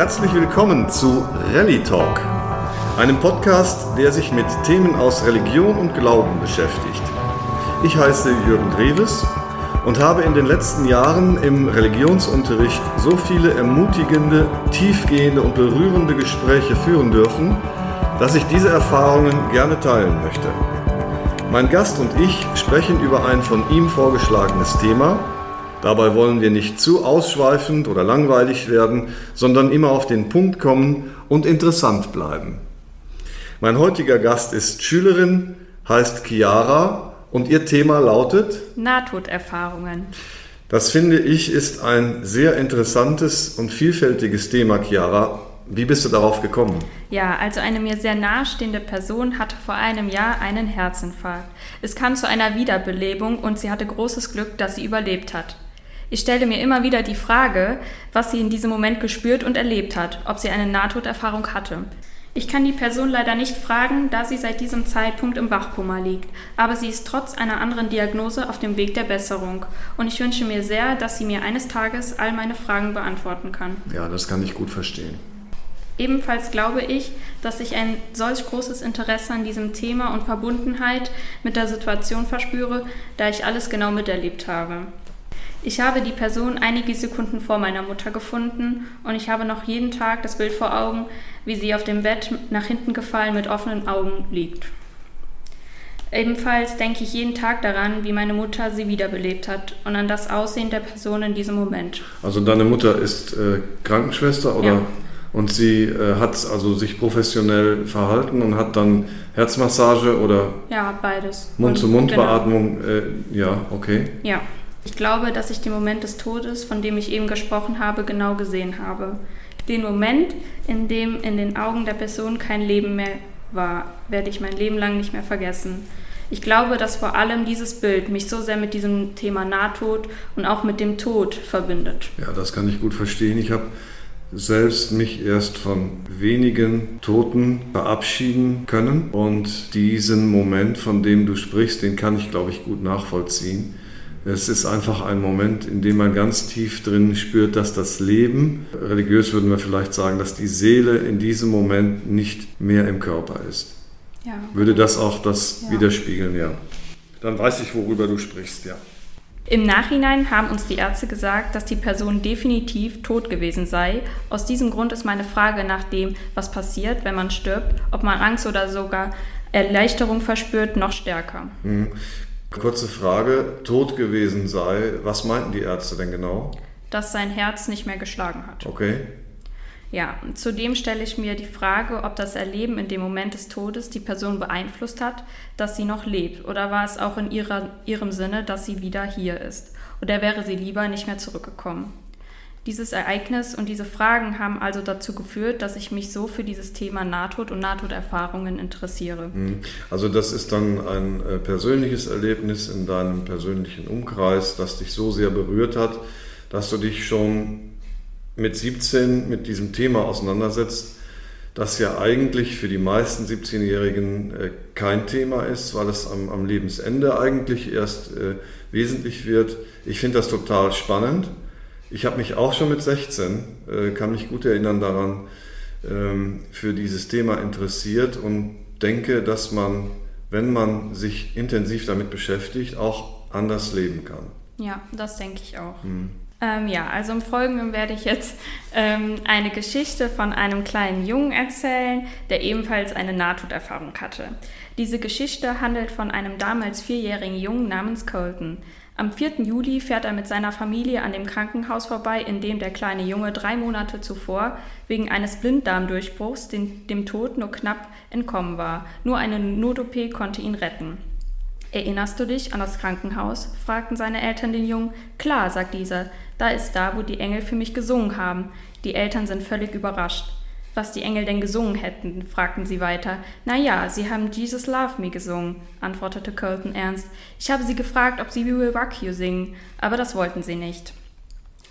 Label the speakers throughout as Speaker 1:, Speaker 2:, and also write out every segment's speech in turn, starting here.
Speaker 1: Herzlich willkommen zu Rallye Talk, einem Podcast, der sich mit Themen aus Religion und Glauben beschäftigt. Ich heiße Jürgen Dreves und habe in den letzten Jahren im Religionsunterricht so viele ermutigende, tiefgehende und berührende Gespräche führen dürfen, dass ich diese Erfahrungen gerne teilen möchte. Mein Gast und ich sprechen über ein von ihm vorgeschlagenes Thema. Dabei wollen wir nicht zu ausschweifend oder langweilig werden, sondern immer auf den Punkt kommen und interessant bleiben. Mein heutiger Gast ist Schülerin, heißt Chiara und ihr Thema lautet
Speaker 2: Nahtoderfahrungen.
Speaker 1: Das finde ich ist ein sehr interessantes und vielfältiges Thema, Chiara. Wie bist du darauf gekommen?
Speaker 2: Ja, also eine mir sehr nahestehende Person hatte vor einem Jahr einen Herzinfarkt. Es kam zu einer Wiederbelebung und sie hatte großes Glück, dass sie überlebt hat. Ich stelle mir immer wieder die Frage, was sie in diesem Moment gespürt und erlebt hat, ob sie eine Nahtoderfahrung hatte. Ich kann die Person leider nicht fragen, da sie seit diesem Zeitpunkt im Wachkoma liegt, aber sie ist trotz einer anderen Diagnose auf dem Weg der Besserung und ich wünsche mir sehr, dass sie mir eines Tages all meine Fragen beantworten kann.
Speaker 1: Ja, das kann ich gut verstehen.
Speaker 2: Ebenfalls glaube ich, dass ich ein solch großes Interesse an diesem Thema und Verbundenheit mit der Situation verspüre, da ich alles genau miterlebt habe. Ich habe die Person einige Sekunden vor meiner Mutter gefunden und ich habe noch jeden Tag das Bild vor Augen, wie sie auf dem Bett nach hinten gefallen mit offenen Augen liegt. Ebenfalls denke ich jeden Tag daran, wie meine Mutter sie wiederbelebt hat und an das Aussehen der Person in diesem Moment.
Speaker 1: Also deine Mutter ist äh, Krankenschwester oder? Ja. Und sie äh, hat also sich professionell verhalten und hat dann Herzmassage oder
Speaker 2: ja beides
Speaker 1: Mund-zu-Mund-Beatmung. Genau. Äh, ja, okay.
Speaker 2: Ja, ich glaube, dass ich den Moment des Todes, von dem ich eben gesprochen habe, genau gesehen habe. Den Moment, in dem in den Augen der Person kein Leben mehr war, werde ich mein Leben lang nicht mehr vergessen. Ich glaube, dass vor allem dieses Bild mich so sehr mit diesem Thema Nahtod und auch mit dem Tod verbindet.
Speaker 1: Ja, das kann ich gut verstehen. Ich habe selbst mich erst von wenigen Toten verabschieden können. Und diesen Moment, von dem du sprichst, den kann ich, glaube ich, gut nachvollziehen. Es ist einfach ein Moment, in dem man ganz tief drin spürt, dass das Leben, religiös würden wir vielleicht sagen, dass die Seele in diesem Moment nicht mehr im Körper ist. Ja. Würde das auch das ja. widerspiegeln, ja. Dann weiß ich, worüber du sprichst, ja.
Speaker 2: Im Nachhinein haben uns die Ärzte gesagt, dass die Person definitiv tot gewesen sei. Aus diesem Grund ist meine Frage nach dem, was passiert, wenn man stirbt, ob man Angst oder sogar Erleichterung verspürt, noch stärker.
Speaker 1: Mhm. Kurze Frage, tot gewesen sei, was meinten die Ärzte denn genau?
Speaker 2: Dass sein Herz nicht mehr geschlagen hat.
Speaker 1: Okay.
Speaker 2: Ja, zudem stelle ich mir die Frage, ob das Erleben in dem Moment des Todes die Person beeinflusst hat, dass sie noch lebt, oder war es auch in ihrer, ihrem Sinne, dass sie wieder hier ist, oder wäre sie lieber nicht mehr zurückgekommen. Dieses Ereignis und diese Fragen haben also dazu geführt, dass ich mich so für dieses Thema Nahtod und Nahtoderfahrungen interessiere.
Speaker 1: Hm. Also das ist dann ein äh, persönliches Erlebnis in deinem persönlichen Umkreis, das dich so sehr berührt hat, dass du dich schon mit 17 mit diesem Thema auseinandersetzt, das ja eigentlich für die meisten 17-Jährigen äh, kein Thema ist, weil es am, am Lebensende eigentlich erst äh, wesentlich wird. Ich finde das total spannend. Ich habe mich auch schon mit 16, äh, kann mich gut erinnern daran, ähm, für dieses Thema interessiert und denke, dass man, wenn man sich intensiv damit beschäftigt, auch anders leben kann.
Speaker 2: Ja, das denke ich auch. Hm. Ähm, ja, also im Folgenden werde ich jetzt ähm, eine Geschichte von einem kleinen Jungen erzählen, der ebenfalls eine Nahtoderfahrung hatte. Diese Geschichte handelt von einem damals vierjährigen Jungen namens Colton. Am 4. Juli fährt er mit seiner Familie an dem Krankenhaus vorbei, in dem der kleine Junge drei Monate zuvor wegen eines Blinddarmdurchbruchs den, dem Tod nur knapp entkommen war. Nur eine Not-OP konnte ihn retten. Erinnerst du dich an das Krankenhaus? fragten seine Eltern den Jungen. Klar, sagt dieser, da ist da, wo die Engel für mich gesungen haben. Die Eltern sind völlig überrascht. Was die Engel denn gesungen hätten, fragten sie weiter. Na ja, sie haben Jesus Love Me gesungen, antwortete Colton ernst. Ich habe sie gefragt, ob sie We Will Rock You singen, aber das wollten sie nicht.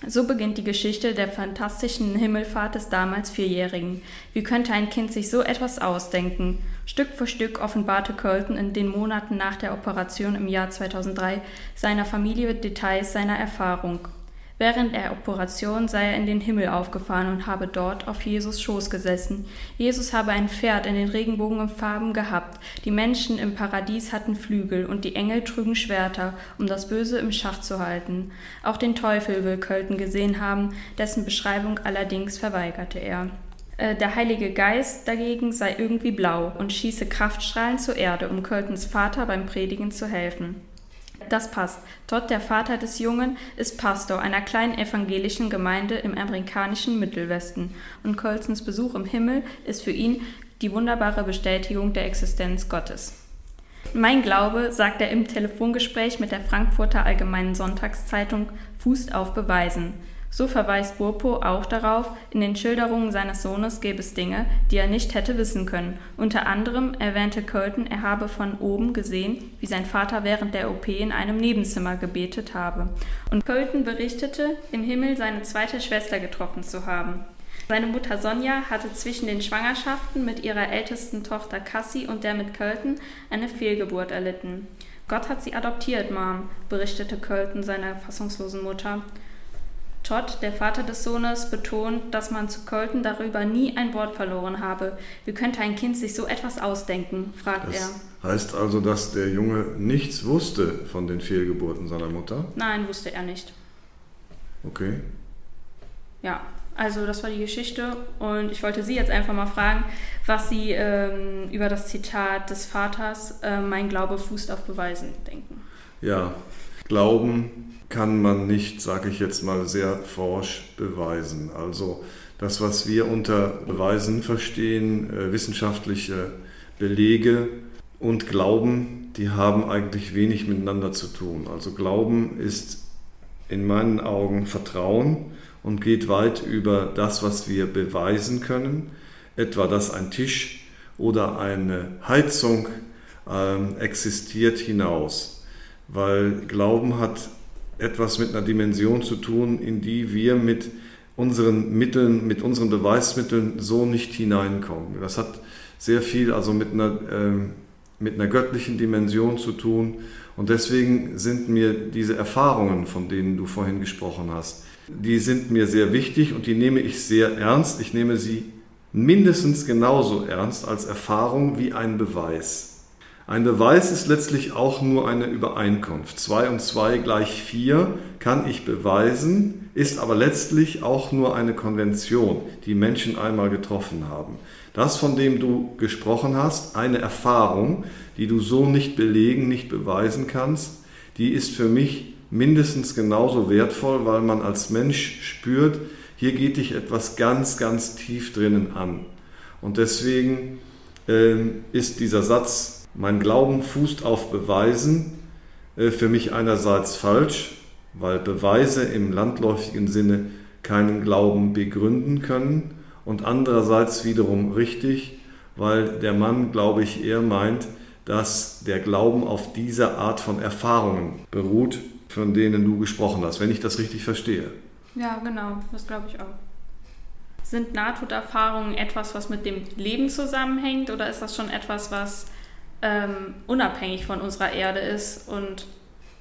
Speaker 2: So beginnt die Geschichte der fantastischen Himmelfahrt des damals Vierjährigen. Wie könnte ein Kind sich so etwas ausdenken? Stück für Stück offenbarte Colton in den Monaten nach der Operation im Jahr 2003 seiner Familie Details seiner Erfahrung. Während der Operation sei er in den Himmel aufgefahren und habe dort auf Jesus Schoß gesessen. Jesus habe ein Pferd in den Regenbogenfarben gehabt. Die Menschen im Paradies hatten Flügel und die Engel trügen Schwerter, um das Böse im Schach zu halten. Auch den Teufel will Költen gesehen haben, dessen Beschreibung allerdings verweigerte er. Äh, der Heilige Geist dagegen sei irgendwie blau und schieße Kraftstrahlen zur Erde, um Költens Vater beim Predigen zu helfen. Das passt. Todd, der Vater des Jungen, ist Pastor einer kleinen evangelischen Gemeinde im amerikanischen Mittelwesten und Colsons Besuch im Himmel ist für ihn die wunderbare Bestätigung der Existenz Gottes. Mein Glaube, sagt er im Telefongespräch mit der Frankfurter Allgemeinen Sonntagszeitung, fußt auf Beweisen. So verweist Burpo auch darauf, in den Schilderungen seines Sohnes gäbe es Dinge, die er nicht hätte wissen können. Unter anderem erwähnte Colton, er habe von oben gesehen, wie sein Vater während der OP in einem Nebenzimmer gebetet habe. Und Colton berichtete, im Himmel seine zweite Schwester getroffen zu haben. Seine Mutter Sonja hatte zwischen den Schwangerschaften mit ihrer ältesten Tochter Cassie und der mit Colton eine Fehlgeburt erlitten. Gott hat sie adoptiert, Mom, berichtete Colton seiner fassungslosen Mutter. Todd, der Vater des Sohnes, betont, dass man zu Colton darüber nie ein Wort verloren habe. Wie könnte ein Kind sich so etwas ausdenken? fragt
Speaker 1: das
Speaker 2: er.
Speaker 1: Heißt also, dass der Junge nichts wusste von den Fehlgeburten seiner Mutter?
Speaker 2: Nein, wusste er nicht.
Speaker 1: Okay.
Speaker 2: Ja, also das war die Geschichte und ich wollte Sie jetzt einfach mal fragen, was Sie ähm, über das Zitat des Vaters, äh, mein Glaube fußt auf Beweisen, denken.
Speaker 1: Ja, Glauben kann man nicht, sage ich jetzt mal, sehr forsch beweisen. Also das, was wir unter Beweisen verstehen, äh, wissenschaftliche Belege und Glauben, die haben eigentlich wenig miteinander zu tun. Also Glauben ist in meinen Augen Vertrauen und geht weit über das, was wir beweisen können, etwa dass ein Tisch oder eine Heizung äh, existiert hinaus weil Glauben hat etwas mit einer Dimension zu tun, in die wir mit unseren Mitteln, mit unseren Beweismitteln so nicht hineinkommen. Das hat sehr viel also mit einer, äh, mit einer göttlichen Dimension zu tun. Und deswegen sind mir diese Erfahrungen, von denen du vorhin gesprochen hast, die sind mir sehr wichtig und die nehme ich sehr ernst. Ich nehme sie mindestens genauso ernst als Erfahrung wie ein Beweis. Ein Beweis ist letztlich auch nur eine Übereinkunft. 2 und 2 gleich 4 kann ich beweisen, ist aber letztlich auch nur eine Konvention, die Menschen einmal getroffen haben. Das, von dem du gesprochen hast, eine Erfahrung, die du so nicht belegen, nicht beweisen kannst, die ist für mich mindestens genauso wertvoll, weil man als Mensch spürt, hier geht dich etwas ganz, ganz tief drinnen an. Und deswegen äh, ist dieser Satz mein Glauben fußt auf Beweisen, äh, für mich einerseits falsch, weil Beweise im landläufigen Sinne keinen Glauben begründen können und andererseits wiederum richtig, weil der Mann, glaube ich, eher meint, dass der Glauben auf dieser Art von Erfahrungen beruht, von denen du gesprochen hast, wenn ich das richtig verstehe.
Speaker 2: Ja, genau, das glaube ich auch. Sind Nahtoderfahrungen etwas, was mit dem Leben zusammenhängt oder ist das schon etwas, was ähm, unabhängig von unserer Erde ist und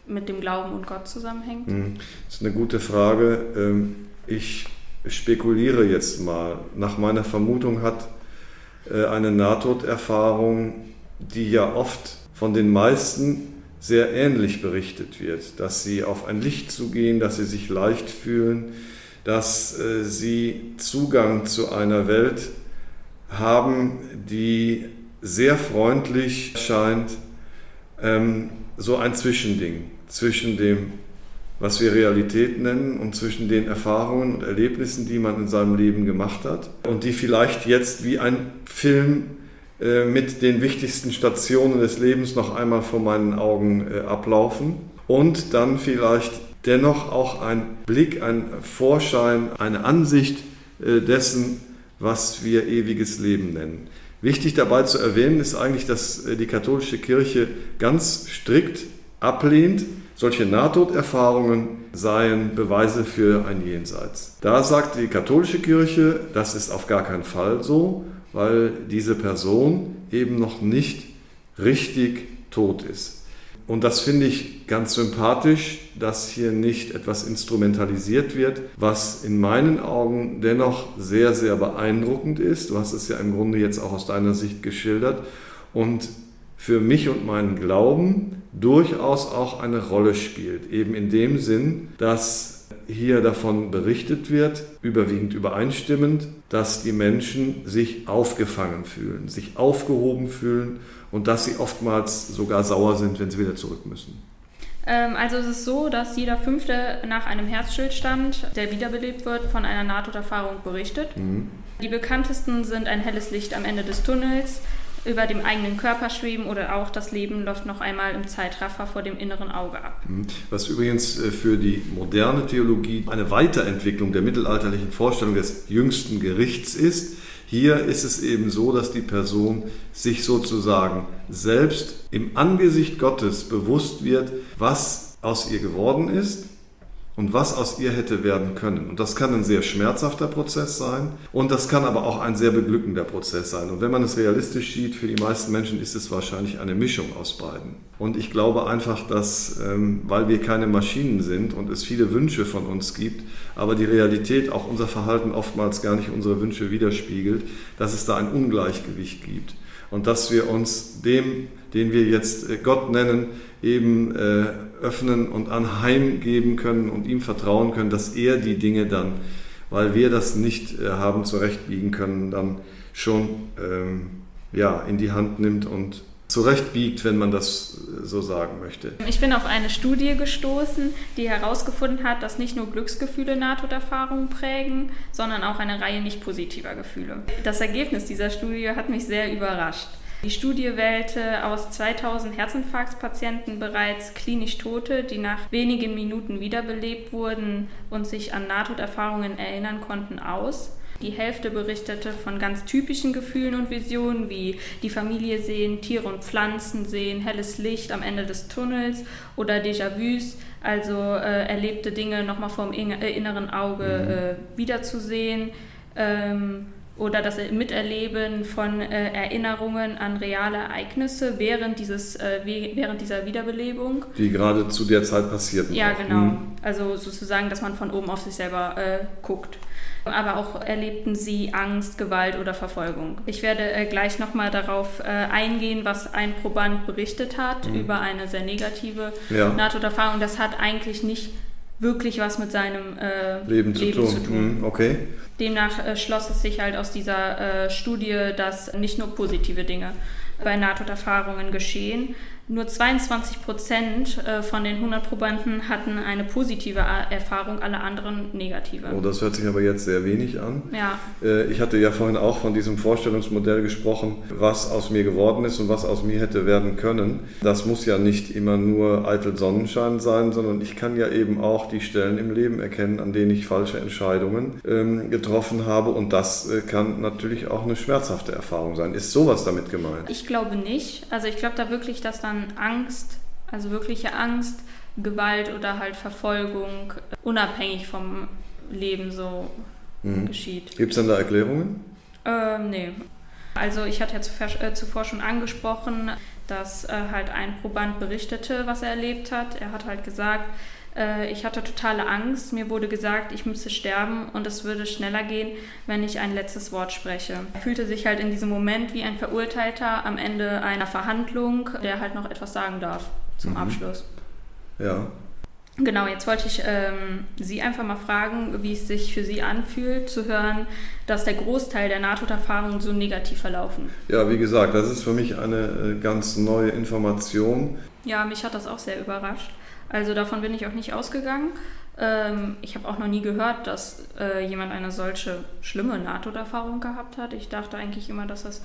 Speaker 2: mit dem Glauben und Gott zusammenhängt?
Speaker 1: Hm, das ist eine gute Frage. Ähm, ich spekuliere jetzt mal. Nach meiner Vermutung hat äh, eine Nahtoderfahrung, die ja oft von den meisten sehr ähnlich berichtet wird, dass sie auf ein Licht zugehen, dass sie sich leicht fühlen, dass äh, sie Zugang zu einer Welt haben, die sehr freundlich scheint, ähm, so ein Zwischending zwischen dem, was wir Realität nennen, und zwischen den Erfahrungen und Erlebnissen, die man in seinem Leben gemacht hat und die vielleicht jetzt wie ein Film äh, mit den wichtigsten Stationen des Lebens noch einmal vor meinen Augen äh, ablaufen und dann vielleicht dennoch auch ein Blick, ein Vorschein, eine Ansicht äh, dessen, was wir ewiges Leben nennen. Wichtig dabei zu erwähnen ist eigentlich, dass äh, die katholische Kirche ganz strikt ablehnt, solche Nahtoderfahrungen seien Beweise für ein Jenseits. Da sagt die katholische Kirche, das ist auf gar keinen Fall so, weil diese Person eben noch nicht richtig tot ist. Und das finde ich ganz sympathisch, dass hier nicht etwas instrumentalisiert wird, was in meinen Augen dennoch sehr, sehr beeindruckend ist. Du hast es ja im Grunde jetzt auch aus deiner Sicht geschildert. Und für mich und meinen Glauben durchaus auch eine Rolle spielt. Eben in dem Sinn, dass hier davon berichtet wird, überwiegend übereinstimmend, dass die Menschen sich aufgefangen fühlen, sich aufgehoben fühlen und dass sie oftmals sogar sauer sind, wenn sie wieder zurück müssen.
Speaker 2: Ähm, also es ist so, dass jeder Fünfte nach einem Herzstillstand, der wiederbelebt wird, von einer Nahtoderfahrung berichtet. Mhm. Die bekanntesten sind ein helles Licht am Ende des Tunnels, über dem eigenen Körper schweben oder auch das Leben läuft noch einmal im Zeitraffer vor dem inneren Auge ab.
Speaker 1: Mhm. Was übrigens äh, für die moderne Theologie eine Weiterentwicklung der mittelalterlichen Vorstellung des jüngsten Gerichts ist. Hier ist es eben so, dass die Person sich sozusagen selbst im Angesicht Gottes bewusst wird, was aus ihr geworden ist und was aus ihr hätte werden können. Und das kann ein sehr schmerzhafter Prozess sein und das kann aber auch ein sehr beglückender Prozess sein. Und wenn man es realistisch sieht, für die meisten Menschen ist es wahrscheinlich eine Mischung aus beiden. Und ich glaube einfach, dass, ähm, weil wir keine Maschinen sind und es viele Wünsche von uns gibt, aber die Realität, auch unser Verhalten oftmals gar nicht unsere Wünsche widerspiegelt, dass es da ein Ungleichgewicht gibt. Und dass wir uns dem, den wir jetzt äh, Gott nennen, eben äh, öffnen und anheimgeben können und ihm vertrauen können, dass er die Dinge dann, weil wir das nicht äh, haben zurechtbiegen können, dann schon ähm, ja, in die Hand nimmt und zurechtbiegt, wenn man das äh, so sagen möchte.
Speaker 2: Ich bin auf eine Studie gestoßen, die herausgefunden hat, dass nicht nur Glücksgefühle Nahtoderfahrungen prägen, sondern auch eine Reihe nicht positiver Gefühle. Das Ergebnis dieser Studie hat mich sehr überrascht. Die Studie wählte aus 2000 Herzinfarktpatienten bereits klinisch Tote, die nach wenigen Minuten wiederbelebt wurden und sich an Nahtoderfahrungen erinnern konnten, aus. Die Hälfte berichtete von ganz typischen Gefühlen und Visionen wie die Familie sehen, Tiere und Pflanzen sehen, helles Licht am Ende des Tunnels oder Déjà-vus, also äh, erlebte Dinge nochmal vor dem inneren Auge mhm. äh, wiederzusehen. Ähm, oder das Miterleben von äh, Erinnerungen an reale Ereignisse während, dieses, äh, während dieser Wiederbelebung.
Speaker 1: Die gerade zu der Zeit passierten.
Speaker 2: Ja, auch. genau. Mhm. Also sozusagen, dass man von oben auf sich selber äh, guckt. Aber auch erlebten sie Angst, Gewalt oder Verfolgung. Ich werde äh, gleich nochmal darauf äh, eingehen, was ein Proband berichtet hat mhm. über eine sehr negative ja. NATO-Erfahrung. Das hat eigentlich nicht wirklich was mit seinem äh, Leben, zu Leben, tun. Zu tun.
Speaker 1: Mhm, okay.
Speaker 2: Demnach äh, schloss es sich halt aus dieser äh, Studie, dass nicht nur positive Dinge bei Nahtoderfahrungen geschehen, nur 22 Prozent äh, von den 100 Probanden hatten eine positive Erfahrung, alle anderen negative.
Speaker 1: Oh, das hört sich aber jetzt sehr wenig an.
Speaker 2: Ja.
Speaker 1: Äh, ich hatte ja vorhin auch von diesem Vorstellungsmodell gesprochen, was aus mir geworden ist und was aus mir hätte werden können. Das muss ja nicht immer nur eitel Sonnenschein sein, sondern ich kann ja eben auch die Stellen im Leben erkennen, an denen ich falsche Entscheidungen ähm, getroffen habe. Und das äh, kann natürlich auch eine schmerzhafte Erfahrung sein. Ist sowas damit gemeint?
Speaker 2: Ich glaube nicht. Also ich glaube da wirklich, dass dann Angst, also wirkliche Angst, Gewalt oder halt Verfolgung unabhängig vom Leben so mhm. geschieht.
Speaker 1: Gibt es denn da Erklärungen?
Speaker 2: Ähm, nee. Also ich hatte ja zuvor, äh, zuvor schon angesprochen, dass äh, halt ein Proband berichtete, was er erlebt hat. Er hat halt gesagt, äh, ich hatte totale Angst. Mir wurde gesagt, ich müsse sterben und es würde schneller gehen, wenn ich ein letztes Wort spreche. Er fühlte sich halt in diesem Moment wie ein Verurteilter am Ende einer Verhandlung, der halt noch etwas sagen darf zum mhm. Abschluss.
Speaker 1: Ja.
Speaker 2: Genau, jetzt wollte ich ähm, Sie einfach mal fragen, wie es sich für Sie anfühlt, zu hören, dass der Großteil der Nahtoderfahrungen so negativ verlaufen.
Speaker 1: Ja, wie gesagt, das ist für mich eine äh, ganz neue Information.
Speaker 2: Ja, mich hat das auch sehr überrascht. Also davon bin ich auch nicht ausgegangen. Ähm, ich habe auch noch nie gehört, dass äh, jemand eine solche schlimme Nahtoderfahrung gehabt hat. Ich dachte eigentlich immer, dass das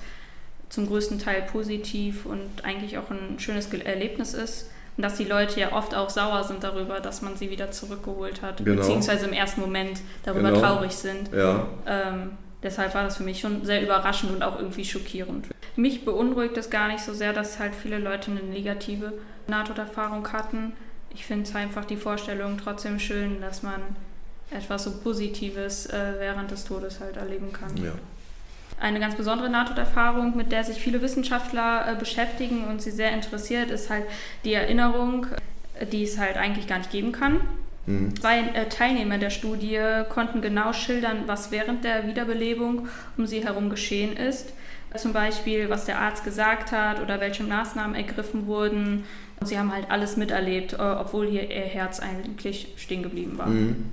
Speaker 2: zum größten Teil positiv und eigentlich auch ein schönes Erlebnis ist. Und dass die Leute ja oft auch sauer sind darüber, dass man sie wieder zurückgeholt hat, genau. beziehungsweise im ersten Moment darüber genau. traurig sind.
Speaker 1: Ja.
Speaker 2: Ähm, deshalb war das für mich schon sehr überraschend und auch irgendwie schockierend. Mich beunruhigt es gar nicht so sehr, dass halt viele Leute eine negative Nahtoderfahrung hatten ich finde es einfach die Vorstellung trotzdem schön, dass man etwas so Positives äh, während des Todes halt erleben kann.
Speaker 1: Ja.
Speaker 2: Eine ganz besondere Nahtoderfahrung, mit der sich viele Wissenschaftler äh, beschäftigen und sie sehr interessiert, ist halt die Erinnerung, die es halt eigentlich gar nicht geben kann. Mhm. Zwei äh, Teilnehmer der Studie konnten genau schildern, was während der Wiederbelebung um sie herum geschehen ist. Zum Beispiel, was der Arzt gesagt hat oder welche Maßnahmen ergriffen wurden. Und sie haben halt alles miterlebt, äh, obwohl hier ihr Herz eigentlich stehen geblieben war. Mhm.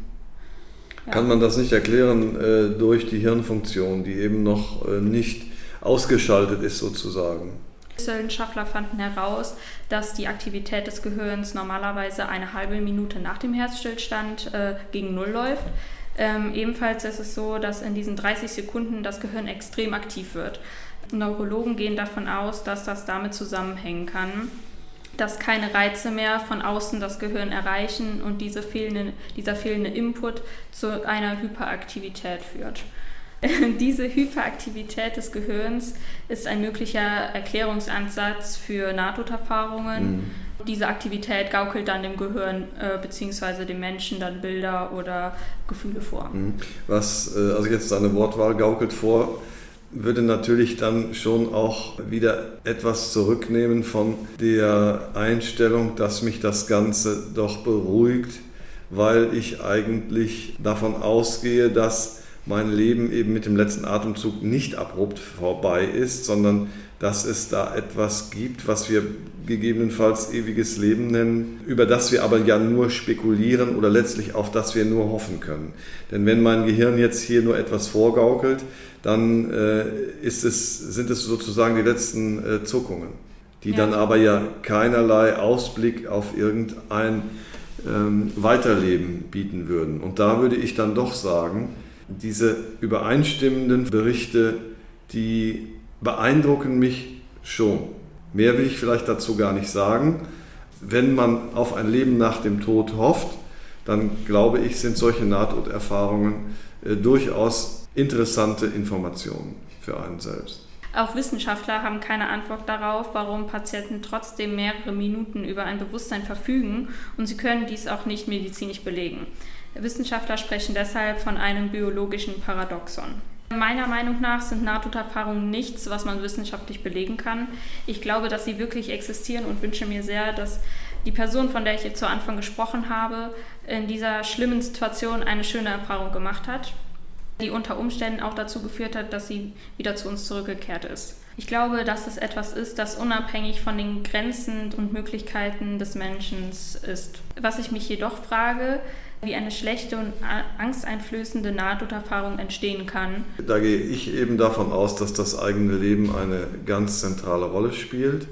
Speaker 1: Ja. Kann man das nicht erklären äh, durch die Hirnfunktion, die eben noch äh, nicht ausgeschaltet ist sozusagen?
Speaker 2: Wissenschaftler fanden heraus, dass die Aktivität des Gehirns normalerweise eine halbe Minute nach dem Herzstillstand äh, gegen Null läuft. Ähm, ebenfalls ist es so, dass in diesen 30 Sekunden das Gehirn extrem aktiv wird. Neurologen gehen davon aus, dass das damit zusammenhängen kann, dass keine Reize mehr von außen das Gehirn erreichen und diese fehlende, dieser fehlende Input zu einer Hyperaktivität führt. Diese Hyperaktivität des Gehirns ist ein möglicher Erklärungsansatz für Nahtoderfahrungen. Mhm. Diese Aktivität gaukelt dann dem Gehirn äh, bzw. dem Menschen dann Bilder oder Gefühle vor. Mhm.
Speaker 1: Was, äh, also jetzt deine Wortwahl gaukelt vor, würde natürlich dann schon auch wieder etwas zurücknehmen von der Einstellung, dass mich das Ganze doch beruhigt, weil ich eigentlich davon ausgehe, dass mein Leben eben mit dem letzten Atemzug nicht abrupt vorbei ist, sondern dass es da etwas gibt, was wir gegebenenfalls ewiges Leben nennen, über das wir aber ja nur spekulieren oder letztlich auf das wir nur hoffen können. Denn wenn mein Gehirn jetzt hier nur etwas vorgaukelt, dann äh, es, sind es sozusagen die letzten äh, Zuckungen, die ja. dann aber ja keinerlei Ausblick auf irgendein ähm, Weiterleben bieten würden. Und da würde ich dann doch sagen, diese übereinstimmenden Berichte, die beeindrucken mich schon. Mehr will ich vielleicht dazu gar nicht sagen. Wenn man auf ein Leben nach dem Tod hofft, dann glaube ich, sind solche Nahtoderfahrungen äh, durchaus interessante Informationen für einen selbst.
Speaker 2: Auch Wissenschaftler haben keine Antwort darauf, warum Patienten trotzdem mehrere Minuten über ein Bewusstsein verfügen und sie können dies auch nicht medizinisch belegen. Wissenschaftler sprechen deshalb von einem biologischen Paradoxon. Meiner Meinung nach sind Nahtoderfahrungen nichts, was man wissenschaftlich belegen kann. Ich glaube, dass sie wirklich existieren und wünsche mir sehr, dass die Person, von der ich jetzt zu Anfang gesprochen habe, in dieser schlimmen Situation eine schöne Erfahrung gemacht hat, die unter Umständen auch dazu geführt hat, dass sie wieder zu uns zurückgekehrt ist. Ich glaube, dass es etwas ist, das unabhängig von den Grenzen und Möglichkeiten des Menschen ist. Was ich mich jedoch frage, wie eine schlechte und angsteinflößende Nahtoderfahrung entstehen kann.
Speaker 1: Da gehe ich eben davon aus, dass das eigene Leben eine ganz zentrale Rolle spielt.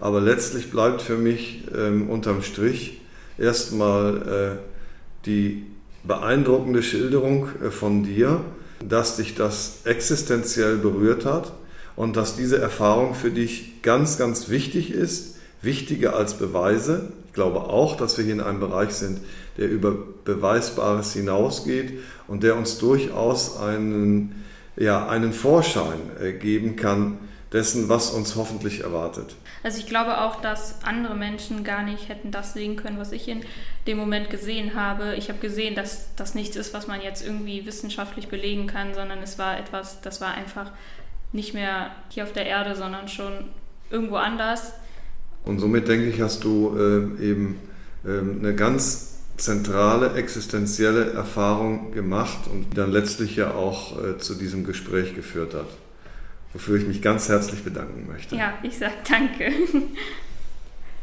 Speaker 1: Aber letztlich bleibt für mich ähm, unterm Strich erstmal äh, die beeindruckende Schilderung äh, von dir, dass dich das existenziell berührt hat und dass diese Erfahrung für dich ganz, ganz wichtig ist, wichtiger als Beweise. Ich glaube auch, dass wir hier in einem Bereich sind, der über Beweisbares hinausgeht und der uns durchaus einen, ja, einen Vorschein äh, geben kann dessen, was uns hoffentlich erwartet.
Speaker 2: Also ich glaube auch, dass andere Menschen gar nicht hätten das sehen können, was ich in dem Moment gesehen habe. Ich habe gesehen, dass das nichts ist, was man jetzt irgendwie wissenschaftlich belegen kann, sondern es war etwas, das war einfach nicht mehr hier auf der Erde, sondern schon irgendwo anders.
Speaker 1: Und somit denke ich, hast du äh, eben äh, eine ganz zentrale existenzielle Erfahrung gemacht und dann letztlich ja auch äh, zu diesem Gespräch geführt hat, wofür ich mich ganz herzlich bedanken möchte.
Speaker 2: Ja, ich sage danke.